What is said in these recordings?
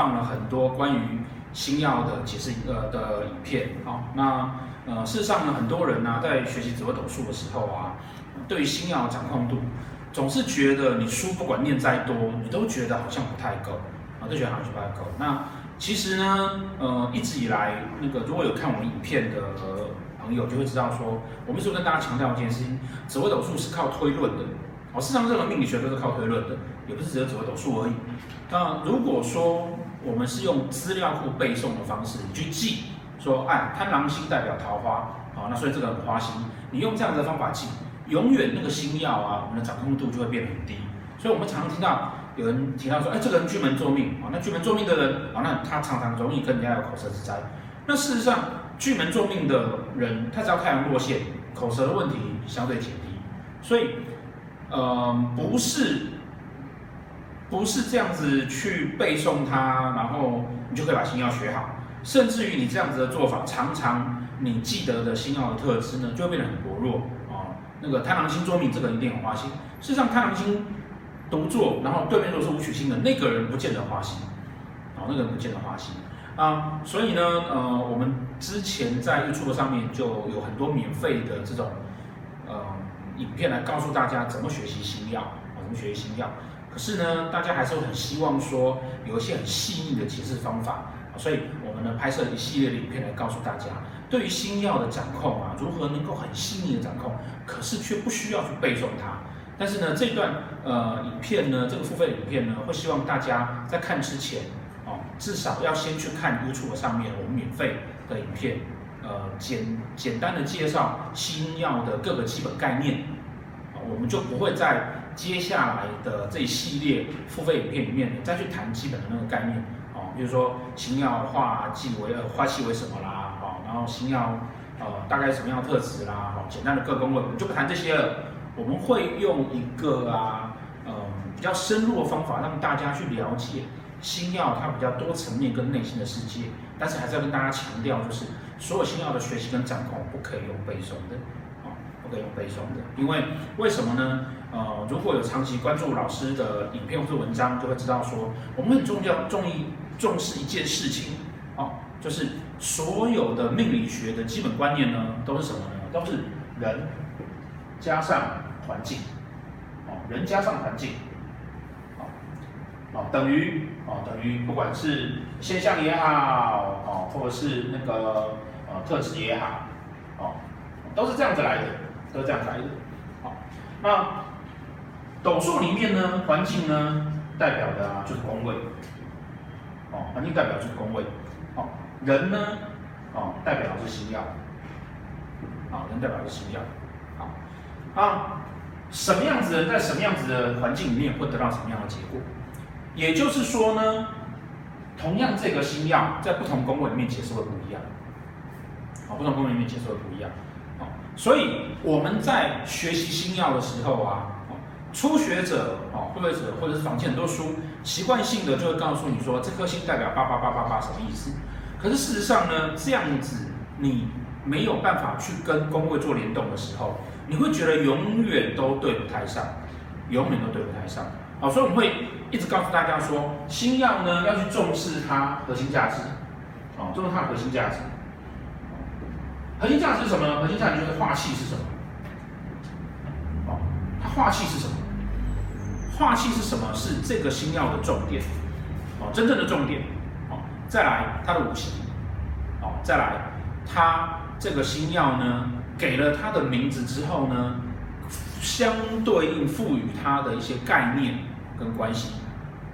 放了很多关于新药的解释呃的影片啊。那呃，事实上呢，很多人呢、啊、在学习紫微斗数的时候啊，对于新药的掌控度，总是觉得你书不管念再多，你都觉得好像不太够啊，都觉得好像不太够。那其实呢，呃，一直以来那个如果有看我们影片的朋友就会知道说，我们是不是跟大家强调一件事情，紫微斗数是靠推论的。哦，事实上任何命理学都是靠推论的，也不是只有紫微斗数而已。那如果说我们是用资料库背诵的方式，你去记说，哎，贪狼星代表桃花，好，那所以这个很花心，你用这样的方法记，永远那个星曜啊，我们的掌控度就会变得很低。所以我们常常听到有人提到说，哎，这个人巨门坐命，啊，那巨门坐命的人，啊，那他常常容易跟人家有口舌之灾。那事实上，巨门坐命的人，他只要太阳落陷，口舌的问题相对减低。所以。呃，不是，不是这样子去背诵它，然后你就可以把星曜学好。甚至于你这样子的做法，常常你记得的星曜的特质呢，就会变得很薄弱啊、哦。那个贪狼星坐命，这个人一定很花心。事实上，贪狼星独坐，然后对面如果是武曲星的那个人，不见得花心，哦，那个人不见得花心啊。所以呢，呃，我们之前在 YouTube 上面就有很多免费的这种，呃。影片来告诉大家怎么学习星曜啊，怎么学习星曜。可是呢，大家还是会很希望说有一些很细腻的解释方法，所以我们呢拍摄一系列的影片来告诉大家，对于新药的掌控啊，如何能够很细腻的掌控，可是却不需要去背诵它。但是呢，这段呃影片呢，这个付费影片呢，会希望大家在看之前哦，至少要先去看 YouTube 上面我们免费的影片。呃，简简单的介绍新药的各个基本概念，啊，我们就不会在接下来的这一系列付费影片里面再去谈基本的那个概念，啊，比如说星耀化忌为呃化气为什么啦，啊，然后星耀呃大概什么样的特质啦，好，简单的各宫位我们就不谈这些了，我们会用一个啊，呃比较深入的方法让大家去了解星耀它比较多层面跟内心的世界，但是还是要跟大家强调就是。所有星耀的学习跟掌控不可以用背诵的，啊，不可以用背诵的，因为为什么呢？呃，如果有长期关注老师的影片或者文章，就会知道说，我们很重要、重一、重视一件事情，哦，就是所有的命理学的基本观念呢，都是什么呢？都是人加上环境，哦，人加上环境，哦，哦，等于哦，等于不管是现象也好，哦，或者是那个。呃，特质也好，哦，都是这样子来的，都这样子来的。好，那斗数里面呢，环境呢，代表的啊就是宫位，哦，环境代表就是宫位，哦，人呢，哦，代表的是星曜，啊，人代表的是星曜，好，啊，什么样子人在什么样子的环境里面会得到什么样的结果？也就是说呢，同样这个星曜在不同宫位里面解释会不一样。啊不同宫位里面解释会不一样，所以我们在学习星曜的时候啊，初学者哦，或者或者是坊间很多书，习惯性的就会告诉你说，这颗星代表八八八八八什么意思？可是事实上呢，这样子你没有办法去跟宫位做联动的时候，你会觉得永远都对不太上，永远都对不太上。好，所以我们会一直告诉大家说，星曜呢要去重视它核心价值，哦，重视它的核心价值。核心价值是什么呢？核心价值就是化气是什么？哦，它化气是什么？化气是什么？是这个星曜的重点，哦，真正的重点，哦，再来它的五行，哦，再来它这个星曜呢，给了它的名字之后呢，相对应赋予它的一些概念跟关系，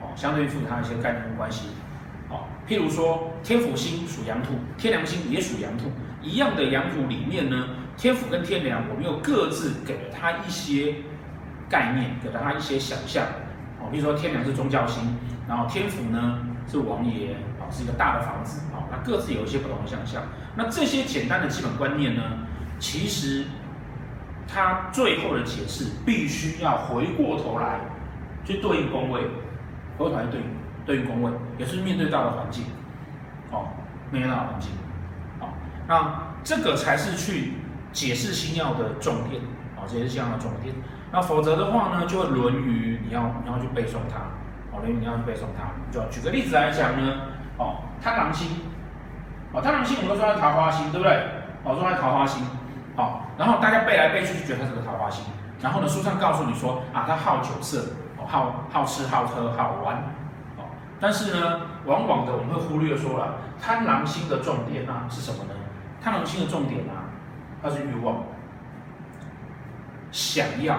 哦，相对应赋予它一些概念跟关系，哦，譬如说天府星属阳土，天梁星也属阳土。一样的阳土里面呢，天府跟天梁，我们又各自给了他一些概念，给了他一些想象。哦，比如说天梁是宗教星，然后天府呢是王爷，啊，是一个大的房子，啊，那各自有一些不同的想象。那这些简单的基本观念呢，其实它最后的解释必须要回过头来去对应宫位，回过头来对应对应宫位，也是面对到的环境，哦，面对到的环境。那这个才是去解释星曜的重点啊，这也是星曜的重点。那否则的话呢，就会沦于你要你要去背诵它，哦，哦，你要去背诵它。就举个例子来讲呢，哦，贪狼星，哦，贪狼星我们都说它桃花星，对不对？哦，说它桃花星，哦，然后大家背来背去就觉得它是个桃花星，然后呢，书上告诉你说啊，它好酒色，好好吃好喝好玩，哦，但是呢，往往的我们会忽略说了，贪狼星的重点啊是什么呢？贪狼星的重点啊，它是欲望，想要，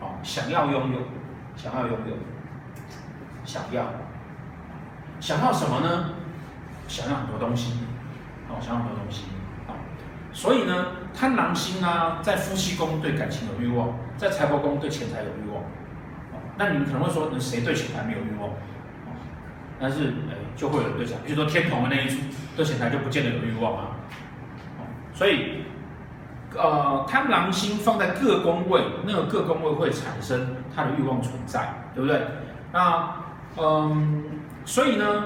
哦，想要拥有，想要拥有。想要，想要什么呢？想要很多东西，哦，想要很多东西，啊，所以呢，贪狼星啊，在夫妻宫对感情有欲望，在财帛宫对钱财有欲望，那你们可能会说，那谁对钱财没有欲望？但是，就会有人对讲，比如说天同的那一组，对钱财就不见得有欲望啊，所以，呃，贪狼星放在各宫位，那个各宫位会产生它的欲望存在，对不对？那嗯，所以呢，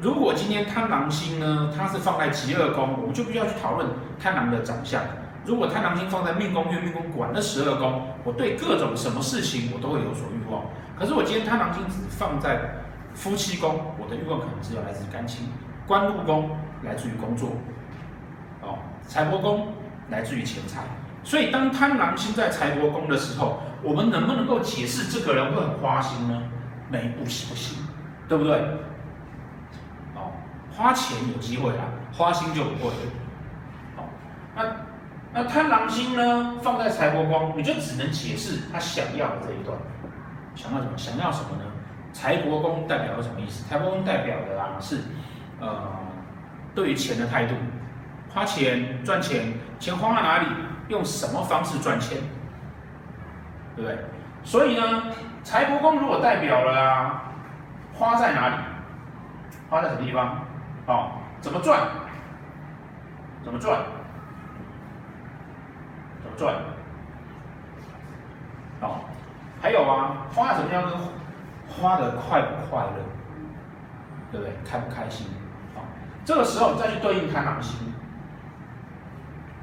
如果今天贪狼星呢，它是放在疾厄宫，我们就必须要去讨论贪狼的长相。如果贪狼星放在命宫、月命宫管那十二宫，我对各种什么事情我都会有所欲望。可是我今天贪狼星只放在夫妻宫，我的欲望可能只有来自于感情；官禄宫来自于工作，哦，财帛宫来自于钱财。所以当贪狼星在财帛宫的时候，我们能不能够解释这个人会很花心呢？没不行不行，对不对？哦，花钱有机会啦，花心就不会。好，那那贪狼星呢，放在财帛宫，你就只能解释他想要的这一段。想要什么？想要什么呢？财帛宫代表了什么意思？财帛宫代表的啊是，呃，对于钱的态度，花钱赚钱，钱花在哪里？用什么方式赚钱？对不对？所以呢？财帛宫如果代表了啊，花在哪里？花在什么地方？哦，怎么赚？怎么赚？怎么赚？哦，还有啊，花什么样子？花的快不快乐？对不对？开不开心？哦，这个时候再去对应贪狼星。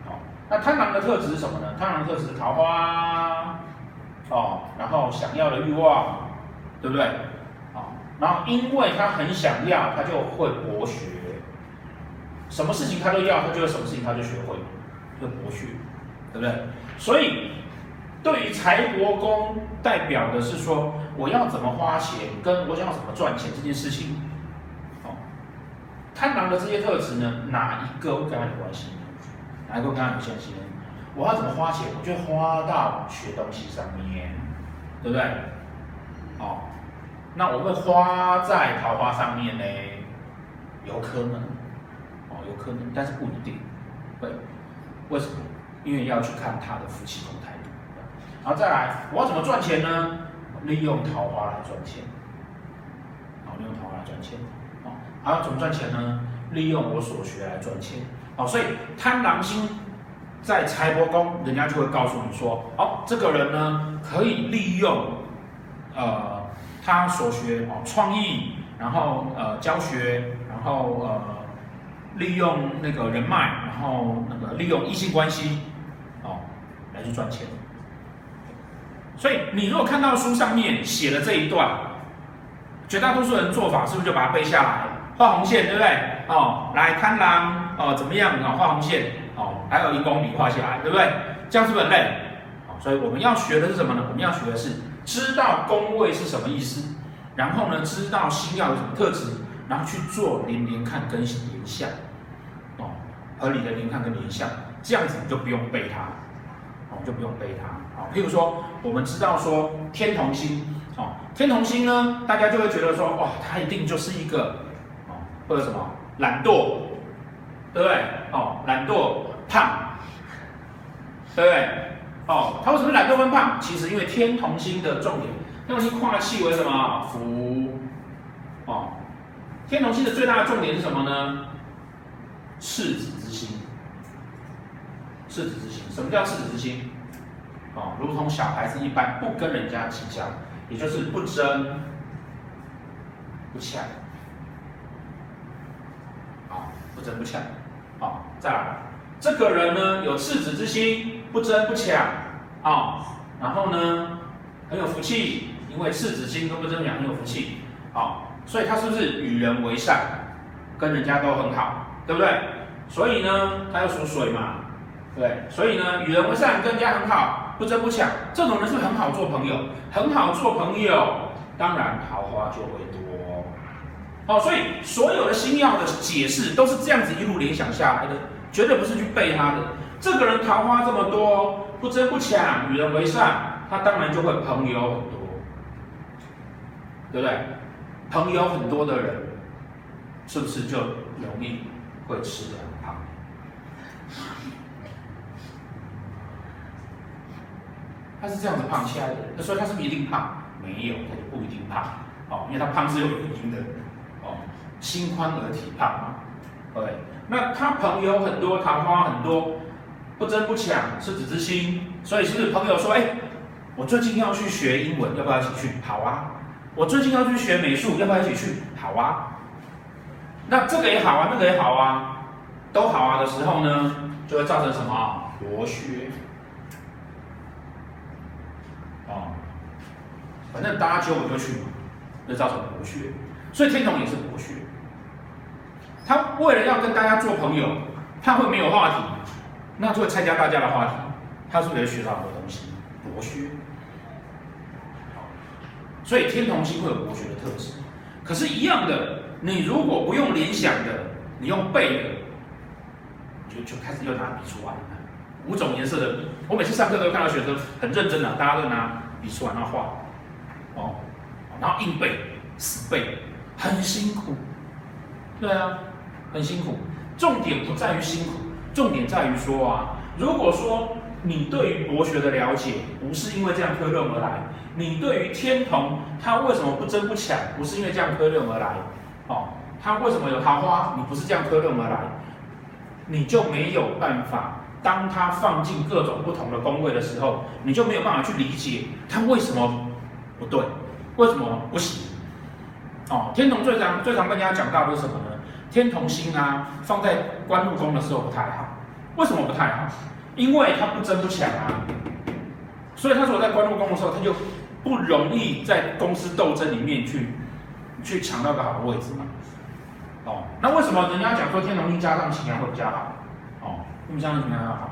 哦，那贪狼的特质是什么呢？贪狼的特质是桃花。哦，然后想要的欲望，对不对？哦，然后因为他很想要，他就会博学，什么事情他都要，他就会什么事情他就学会，就博学，对不对？所以对于财帛宫代表的是说，我要怎么花钱，跟我想要怎么赚钱这件事情，哦，贪狼的这些特质呢，哪一个会跟他有关系呢？哪一个跟他有关系呢？我要怎么花钱？我就花到学东西上面，对不对？哦，那我会花在桃花上面呢？有可能，哦，有可能，但是不一定。对，为什么？因为要去看他的夫妻宫态度。然后再来，我要怎么赚钱呢？利用桃花来赚钱。好，利用桃花来赚钱。好，还要怎么赚钱呢？利用我所学来赚钱。好，所以贪狼星。在财帛宫，人家就会告诉你说，哦，这个人呢，可以利用，呃，他所学哦，创意，然后呃，教学，然后呃，利用那个人脉，然后那个利用异性关系，哦，来去赚钱。所以你如果看到书上面写的这一段，绝大多数人做法是不是就把它背下来，画红线，对不对？哦，来贪狼，哦，怎么样啊？画红线哦。还有一公里画下来，对不对？这样是不是很累？好，所以我们要学的是什么呢？我们要学的是知道宫位是什么意思，然后呢，知道星曜有什么特质，然后去做连连看跟连相，哦，合理的连看跟连相，这样子你就不用背它，我们，就不用背它。好，譬如说，我们知道说天同星，哦，天同星呢，大家就会觉得说，哇，它一定就是一个，哦，或者什么懒惰，对不对？哦，懒惰。胖，对不对？哦，他为什么懒惰跟胖？其实因为天同星的重点，天同星化气为什么？福。哦，天同星的最大的重点是什么呢？赤子之心。赤子之心，什么叫赤子之心？哦，如同小孩子一般，不跟人家计较，也就是不争不抢。好，不争不抢。好，再来。这个人呢，有赤子之心，不争不抢啊、哦，然后呢，很有福气，因为赤子心跟不争讲很有福气，哦，所以他是不是与人为善，跟人家都很好，对不对？所以呢，他又属水嘛，对，所以呢，与人为善，跟人家很好，不争不抢，这种人是很好做朋友，很好做朋友，当然桃花就会多。哦，所以所有的星曜的解释都是这样子一路联想下来的，绝对不是去背他的。这个人桃花这么多，不争不抢，与人为善，他当然就会朋友很多，对不对？朋友很多的人，是不是就容易会吃得很胖？他是这样子胖起来的，那所以他是不是一定胖？没有，他就不一定胖。哦，因为他胖是有原因的。哦心宽而体胖嘛，对，那他朋友很多，桃花很多，不争不抢，赤子之心，所以是不是朋友说，哎，我最近要去学英文，要不要一起去？好啊。我最近要去学美术，要不要一起去？好啊。那这个也好啊，那个也好啊，都好啊的时候呢，就会造成什么？博学。哦，反正大家揪我就去嘛，就造成博学。所以天童也是博学。他为了要跟大家做朋友，他会没有话题，那就会参加大家的话题，他是不是也学到很多东西？博学。所以天童星会有博学的特质。可是，一样的，你如果不用联想的，你用背的，就就开始又拿笔出来。五种颜色的笔，我每次上课都看到学生很认真的，大家都拿笔出来那画，哦，然后硬背、死背，很辛苦。对啊。很辛苦，重点不在于辛苦，重点在于说啊，如果说你对于博学的了解不是因为这样推论而来，你对于天同他为什么不争不抢，不是因为这样推论而来，哦，他为什么有桃花，你不是这样推论而来，你就没有办法，当他放进各种不同的宫位的时候，你就没有办法去理解他为什么不对，为什么不行，哦，天同最常最常跟人家讲到的是什么呢？天同星啊，放在官禄宫的时候不太好。为什么不太好？因为他不争不抢啊。所以他说在官禄宫的时候，他就不容易在公司斗争里面去去抢到个好的位置嘛。哦，那为什么人家讲说天同星加上擎羊会比较好？哦，为什么加上擎羊要好？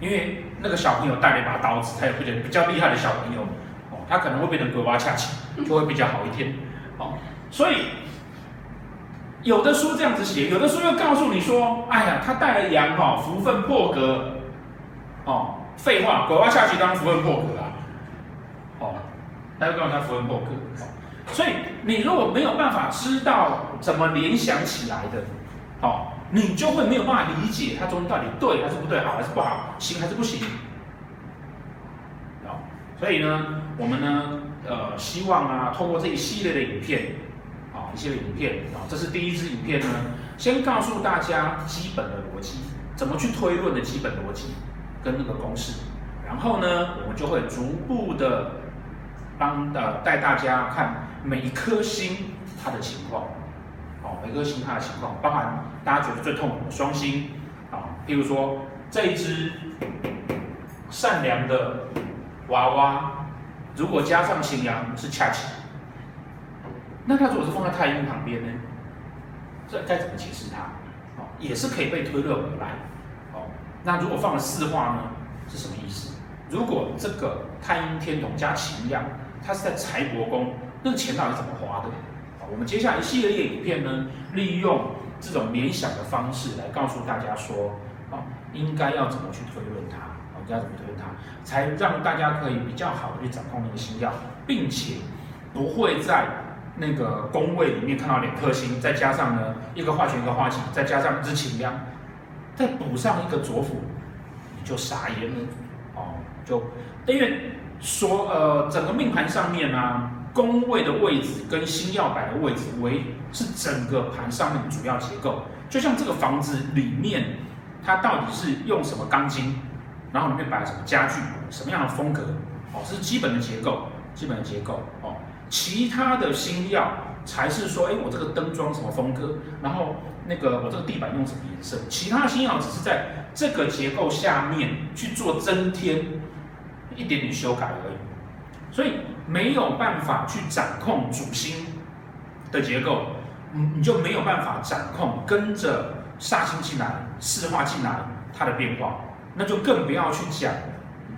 因为那个小朋友带了一把刀子，他有比较比较厉害的小朋友，哦，他可能会变成鬼娃恰奇，就会比较好一点。哦，所以。有的书这样子写，有的书又告诉你说：“哎呀，他带了羊哈，福分破格。”哦，废话，鬼娃下去当然福分破格啊！哦，他又告诉他福分破格。哦，所以你如果没有办法知道怎么联想起来的，哦，你就会没有办法理解它中间到底对还是不对，好还是不好，行还是不行。所以呢，我们呢，呃，希望啊，通过这一系列的影片。啊一系列影片啊，这是第一支影片呢，先告诉大家基本的逻辑，怎么去推论的基本逻辑跟那个公式，然后呢，我们就会逐步的帮呃带大家看每一颗星它的情况，哦，每颗星它的情况，包含大家觉得最痛苦的双星啊，譬如说这一只善良的娃娃，如果加上擎羊是恰奇。那他如果是放在太阴旁边呢？这该怎么解释它？哦，也是可以被推论而来。哦，那如果放了四化呢？是什么意思？如果这个太阴天同加擎羊，它是在财帛宫，那个钱到底怎么花的？好，我们接下来一系列影片呢，利用这种联想的方式来告诉大家说，哦，应该要怎么去推论它？应该怎么推它，才让大家可以比较好的去掌控那个星曜，并且不会在。那个宫位里面看到两颗星，再加上呢一个化权一个化忌，再加上一只擎羊，再补上一个左辅，就傻眼了哦。就因为说呃整个命盘上面呢、啊，宫位的位置跟星曜摆的位置为是整个盘上面的主要结构。就像这个房子里面，它到底是用什么钢筋，然后里面摆什么家具，什么样的风格哦，这是基本的结构，基本的结构哦。其他的星耀才是说，哎，我这个灯装什么风格，然后那个我这个地板用什么颜色，其他的星耀只是在这个结构下面去做增添一点点修改而已。所以没有办法去掌控主星的结构，你你就没有办法掌控跟着煞星进来、四化进来它的变化，那就更不要去讲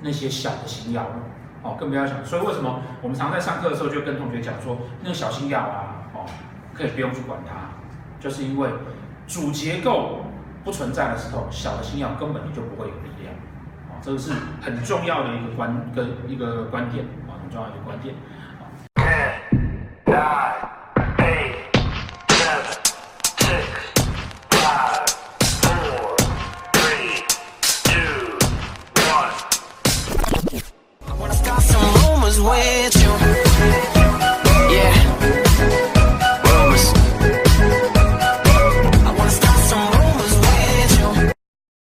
那些小的星耀了，哦，更不要讲。所以为什么我们常在上课的时候就跟同学讲说，那个小星耀啊，哦，可以不用去管它，就是因为主结构不存在的时候，小的星耀根本你就不会有力量，哦，这个是很重要的一个观跟一个观点，啊，很重要的一个观点。way